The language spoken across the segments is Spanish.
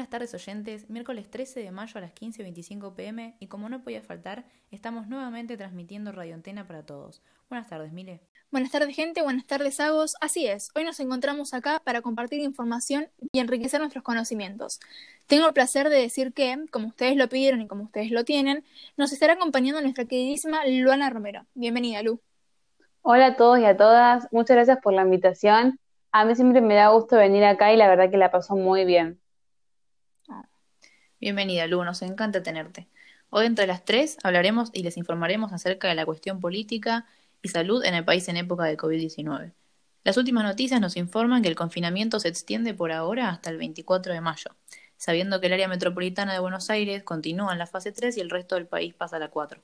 buenas tardes oyentes, miércoles 13 de mayo a las 15.25 pm y como no podía faltar, estamos nuevamente transmitiendo Radio Antena para todos. Buenas tardes, Mile. Buenas tardes gente, buenas tardes Agos. Así es, hoy nos encontramos acá para compartir información y enriquecer nuestros conocimientos. Tengo el placer de decir que, como ustedes lo pidieron y como ustedes lo tienen, nos estará acompañando nuestra queridísima Luana Romero. Bienvenida, Lu. Hola a todos y a todas, muchas gracias por la invitación. A mí siempre me da gusto venir acá y la verdad que la pasó muy bien. Bienvenida, Lu, nos encanta tenerte. Hoy entre las tres hablaremos y les informaremos acerca de la cuestión política y salud en el país en época de COVID-19. Las últimas noticias nos informan que el confinamiento se extiende por ahora hasta el 24 de mayo, sabiendo que el área metropolitana de Buenos Aires continúa en la fase 3 y el resto del país pasa a la 4.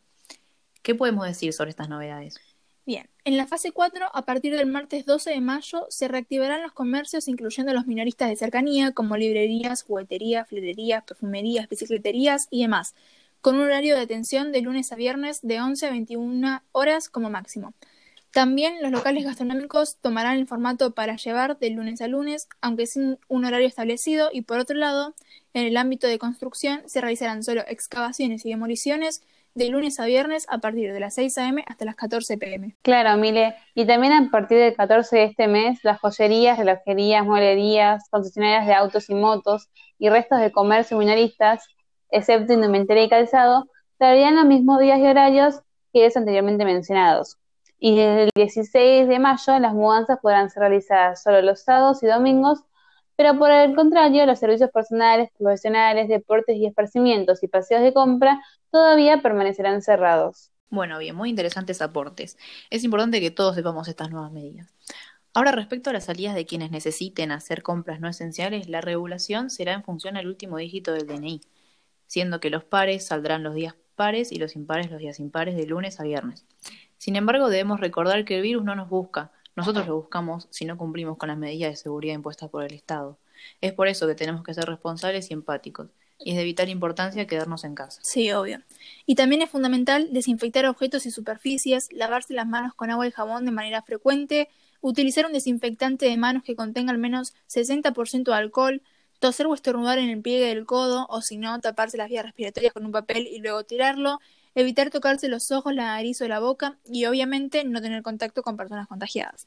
¿Qué podemos decir sobre estas novedades? Bien, en la fase 4, a partir del martes 12 de mayo, se reactivarán los comercios incluyendo los minoristas de cercanía, como librerías, jugueterías, fleterías, perfumerías, bicicleterías y demás, con un horario de atención de lunes a viernes de 11 a 21 horas como máximo. También los locales gastronómicos tomarán el formato para llevar de lunes a lunes, aunque sin un horario establecido, y por otro lado, en el ámbito de construcción se realizarán solo excavaciones y demoliciones de lunes a viernes a partir de las 6 a.m. hasta las 14 p.m. Claro, Mile. Y también a partir del 14 de este mes, las joyerías, relojerías, mueblerías, concesionarias de autos y motos y restos de comercio minoristas excepto indumentaria y calzado, traerían los mismos días y horarios que los anteriormente mencionados. Y desde el 16 de mayo las mudanzas podrán ser realizadas solo los sábados y domingos, pero por el contrario, los servicios personales, profesionales, deportes y esparcimientos y paseos de compra todavía permanecerán cerrados. Bueno, bien, muy interesantes aportes. Es importante que todos sepamos estas nuevas medidas. Ahora, respecto a las salidas de quienes necesiten hacer compras no esenciales, la regulación será en función al último dígito del DNI siendo que los pares saldrán los días pares y los impares los días impares de lunes a viernes. Sin embargo, debemos recordar que el virus no nos busca, nosotros lo buscamos si no cumplimos con las medidas de seguridad impuestas por el Estado. Es por eso que tenemos que ser responsables y empáticos, y es de vital importancia quedarnos en casa. Sí, obvio. Y también es fundamental desinfectar objetos y superficies, lavarse las manos con agua y jabón de manera frecuente, utilizar un desinfectante de manos que contenga al menos 60% de alcohol, toser o estornudar en el pliegue del codo, o si no, taparse las vías respiratorias con un papel y luego tirarlo, evitar tocarse los ojos, la nariz o la boca y obviamente no tener contacto con personas contagiadas.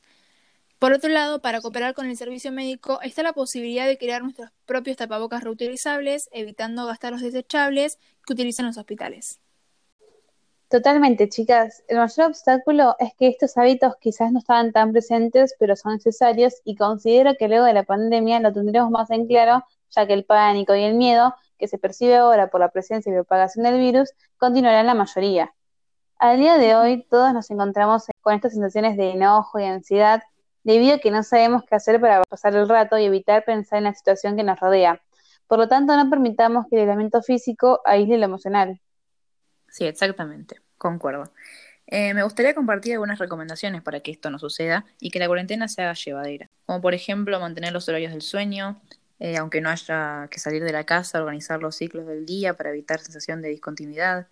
Por otro lado, para cooperar con el servicio médico está la posibilidad de crear nuestros propios tapabocas reutilizables, evitando gastar los desechables que utilizan los hospitales. Totalmente, chicas. El mayor obstáculo es que estos hábitos quizás no estaban tan presentes, pero son necesarios y considero que luego de la pandemia lo tendremos más en claro, ya que el pánico y el miedo que se percibe ahora por la presencia y propagación del virus continuará en la mayoría. Al día de hoy todos nos encontramos con estas sensaciones de enojo y ansiedad debido a que no sabemos qué hacer para pasar el rato y evitar pensar en la situación que nos rodea. Por lo tanto, no permitamos que el elemento físico aísle lo emocional. Sí, exactamente, concuerdo. Eh, me gustaría compartir algunas recomendaciones para que esto no suceda y que la cuarentena se haga llevadera, como por ejemplo mantener los horarios del sueño, eh, aunque no haya que salir de la casa, organizar los ciclos del día para evitar sensación de discontinuidad,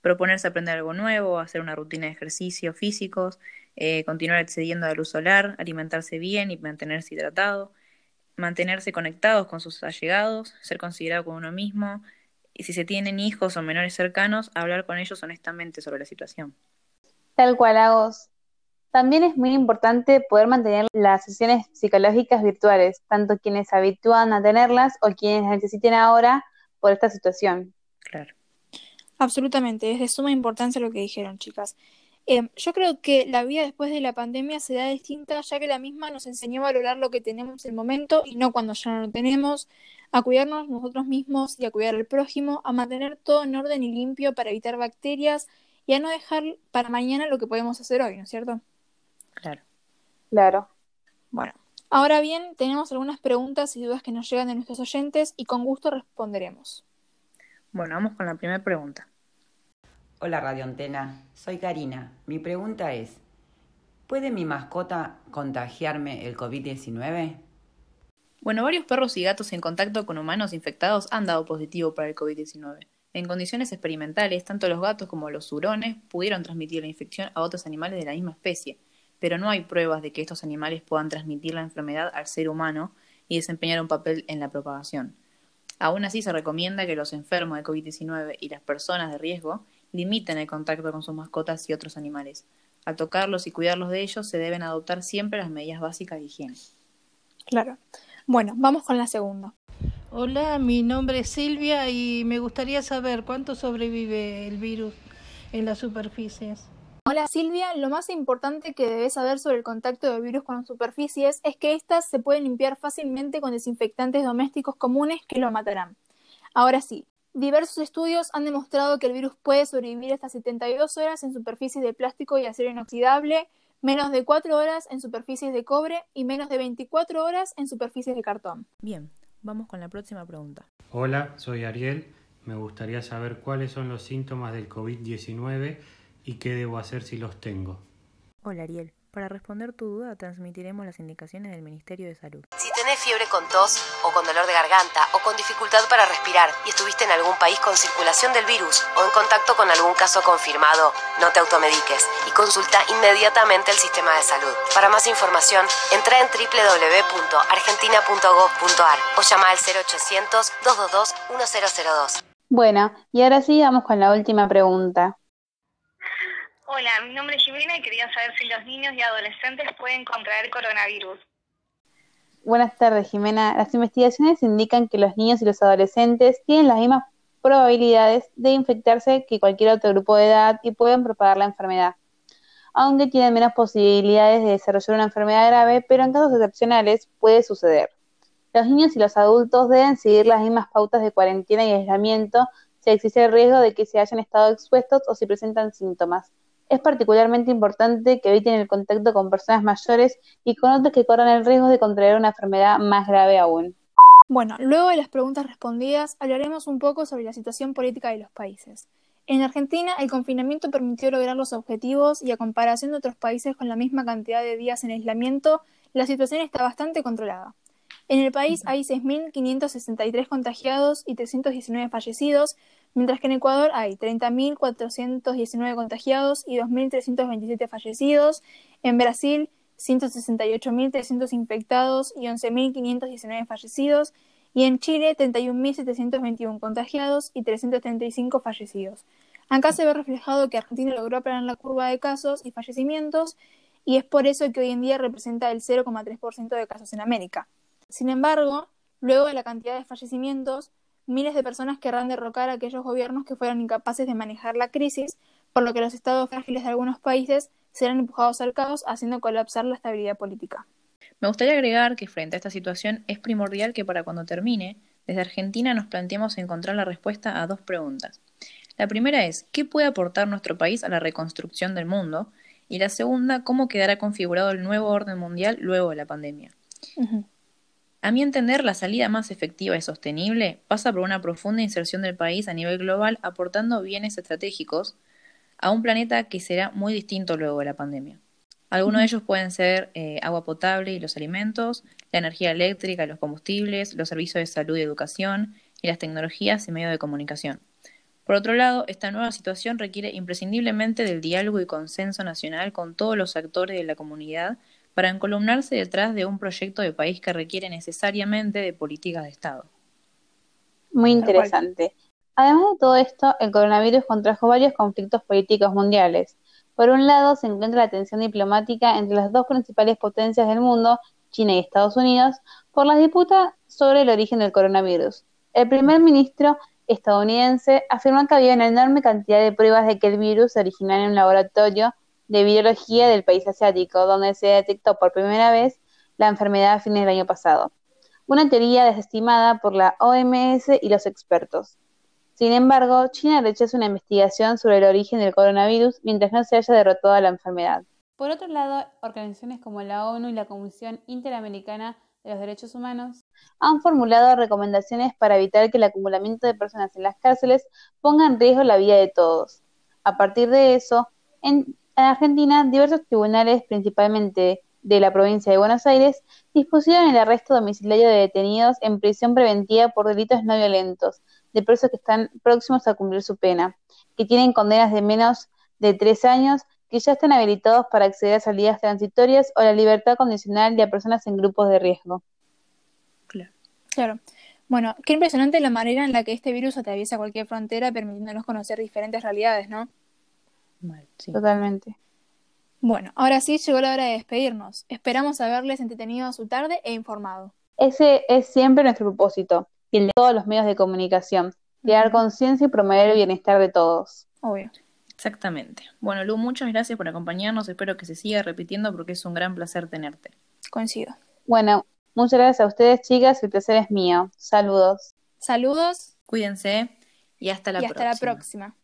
proponerse aprender algo nuevo, hacer una rutina de ejercicios físicos, eh, continuar accediendo a la luz solar, alimentarse bien y mantenerse hidratado, mantenerse conectados con sus allegados, ser considerado con uno mismo, y si se tienen hijos o menores cercanos, hablar con ellos honestamente sobre la situación. Tal cual, Agos. También es muy importante poder mantener las sesiones psicológicas virtuales, tanto quienes habitúan a tenerlas o quienes necesiten ahora por esta situación. Claro. Absolutamente, es de suma importancia lo que dijeron, chicas. Em, yo creo que la vida después de la pandemia será distinta, ya que la misma nos enseñó a valorar lo que tenemos en el momento y no cuando ya no lo tenemos, a cuidarnos nosotros mismos y a cuidar al prójimo, a mantener todo en orden y limpio para evitar bacterias y a no dejar para mañana lo que podemos hacer hoy, ¿no es cierto? Claro. Claro. Bueno, ahora bien, tenemos algunas preguntas y dudas que nos llegan de nuestros oyentes y con gusto responderemos. Bueno, vamos con la primera pregunta. Hola Radio Antena, soy Karina. Mi pregunta es, ¿puede mi mascota contagiarme el COVID-19? Bueno, varios perros y gatos en contacto con humanos infectados han dado positivo para el COVID-19. En condiciones experimentales, tanto los gatos como los hurones pudieron transmitir la infección a otros animales de la misma especie, pero no hay pruebas de que estos animales puedan transmitir la enfermedad al ser humano y desempeñar un papel en la propagación. Aún así, se recomienda que los enfermos de COVID-19 y las personas de riesgo limiten el contacto con sus mascotas y otros animales. Al tocarlos y cuidarlos de ellos, se deben adoptar siempre las medidas básicas de higiene. Claro. Bueno, vamos con la segunda. Hola, mi nombre es Silvia y me gustaría saber cuánto sobrevive el virus en las superficies. Hola Silvia, lo más importante que debes saber sobre el contacto de virus con superficies es que éstas se pueden limpiar fácilmente con desinfectantes domésticos comunes que lo matarán. Ahora sí, diversos estudios han demostrado que el virus puede sobrevivir hasta 72 horas en superficies de plástico y acero inoxidable, menos de 4 horas en superficies de cobre y menos de 24 horas en superficies de cartón. Bien, vamos con la próxima pregunta. Hola, soy Ariel. Me gustaría saber cuáles son los síntomas del COVID-19 y qué debo hacer si los tengo. Hola Ariel, para responder tu duda transmitiremos las indicaciones del Ministerio de Salud. Si tenés fiebre con tos o con dolor de garganta o con dificultad para respirar y estuviste en algún país con circulación del virus o en contacto con algún caso confirmado, no te automediques y consulta inmediatamente el sistema de salud. Para más información, entra en www.argentina.gov.ar o llama al 0800 222 1002. Bueno, y ahora sí vamos con la última pregunta. Hola, mi nombre es Jimena y quería saber si los niños y adolescentes pueden contraer coronavirus. Buenas tardes, Jimena. Las investigaciones indican que los niños y los adolescentes tienen las mismas probabilidades de infectarse que cualquier otro grupo de edad y pueden propagar la enfermedad, aunque tienen menos posibilidades de desarrollar una enfermedad grave, pero en casos excepcionales puede suceder. Los niños y los adultos deben seguir las mismas pautas de cuarentena y aislamiento si existe el riesgo de que se hayan estado expuestos o si presentan síntomas. Es particularmente importante que eviten el contacto con personas mayores y con otros que corran el riesgo de contraer una enfermedad más grave aún. Bueno, luego de las preguntas respondidas, hablaremos un poco sobre la situación política de los países. En Argentina, el confinamiento permitió lograr los objetivos y a comparación de otros países con la misma cantidad de días en aislamiento, la situación está bastante controlada. En el país hay 6.563 contagiados y 319 fallecidos, mientras que en Ecuador hay 30.419 contagiados y 2.327 fallecidos, en Brasil 168.300 infectados y 11.519 fallecidos, y en Chile 31.721 contagiados y 335 fallecidos. Acá se ve reflejado que Argentina logró aplanar la curva de casos y fallecimientos, y es por eso que hoy en día representa el 0,3% de casos en América. Sin embargo, luego de la cantidad de fallecimientos, miles de personas querrán derrocar a aquellos gobiernos que fueron incapaces de manejar la crisis, por lo que los estados frágiles de algunos países serán empujados al caos, haciendo colapsar la estabilidad política. Me gustaría agregar que frente a esta situación es primordial que para cuando termine, desde Argentina nos planteemos encontrar la respuesta a dos preguntas. La primera es, ¿qué puede aportar nuestro país a la reconstrucción del mundo? Y la segunda, ¿cómo quedará configurado el nuevo orden mundial luego de la pandemia? A mi entender, la salida más efectiva y sostenible pasa por una profunda inserción del país a nivel global, aportando bienes estratégicos a un planeta que será muy distinto luego de la pandemia. Algunos de ellos pueden ser eh, agua potable y los alimentos, la energía eléctrica y los combustibles, los servicios de salud y educación, y las tecnologías y medios de comunicación. Por otro lado, esta nueva situación requiere imprescindiblemente del diálogo y consenso nacional con todos los actores de la comunidad para encolumnarse detrás de un proyecto de país que requiere necesariamente de políticas de Estado. Muy interesante. Además de todo esto, el coronavirus contrajo varios conflictos políticos mundiales. Por un lado, se encuentra la tensión diplomática entre las dos principales potencias del mundo, China y Estados Unidos, por la disputa sobre el origen del coronavirus. El primer ministro estadounidense afirmó que había una enorme cantidad de pruebas de que el virus se originara en un laboratorio de Virología del país asiático, donde se detectó por primera vez la enfermedad a fines del año pasado. Una teoría desestimada por la OMS y los expertos. Sin embargo, China rechaza una investigación sobre el origen del coronavirus mientras no se haya derrotado la enfermedad. Por otro lado, organizaciones como la ONU y la Comisión Interamericana de los Derechos Humanos han formulado recomendaciones para evitar que el acumulamiento de personas en las cárceles ponga en riesgo la vida de todos. A partir de eso, en en Argentina, diversos tribunales, principalmente de la provincia de Buenos Aires, dispusieron el arresto domiciliario de detenidos en prisión preventiva por delitos no violentos, de presos que están próximos a cumplir su pena, que tienen condenas de menos de tres años, que ya están habilitados para acceder a salidas transitorias o la libertad condicional de personas en grupos de riesgo. Claro. Bueno, qué impresionante la manera en la que este virus atraviesa cualquier frontera, permitiéndonos conocer diferentes realidades, ¿no? Mal, sí. Totalmente. Bueno, ahora sí llegó la hora de despedirnos. Esperamos haberles entretenido su tarde e informado. Ese es siempre nuestro propósito, y el de todos los medios de comunicación, crear conciencia y promover el bienestar de todos. Obvio. Exactamente. Bueno, Lu, muchas gracias por acompañarnos. Espero que se siga repitiendo porque es un gran placer tenerte. Coincido. Bueno, muchas gracias a ustedes, chicas. El placer es mío. Saludos. Saludos Cuídense y hasta la y hasta próxima. la próxima.